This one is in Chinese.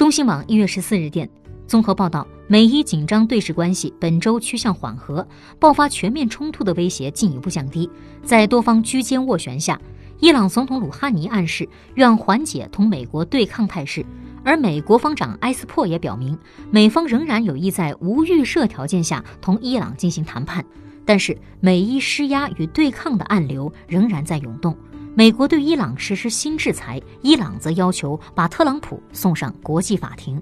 中新网一月十四日电，综合报道，美伊紧张对峙关系本周趋向缓和，爆发全面冲突的威胁进一步降低。在多方居间斡旋下，伊朗总统鲁哈尼暗示愿缓解同美国对抗态势，而美国方长埃斯珀也表明，美方仍然有意在无预设条件下同伊朗进行谈判。但是，美伊施压与对抗的暗流仍然在涌动。美国对伊朗实施新制裁，伊朗则要求把特朗普送上国际法庭。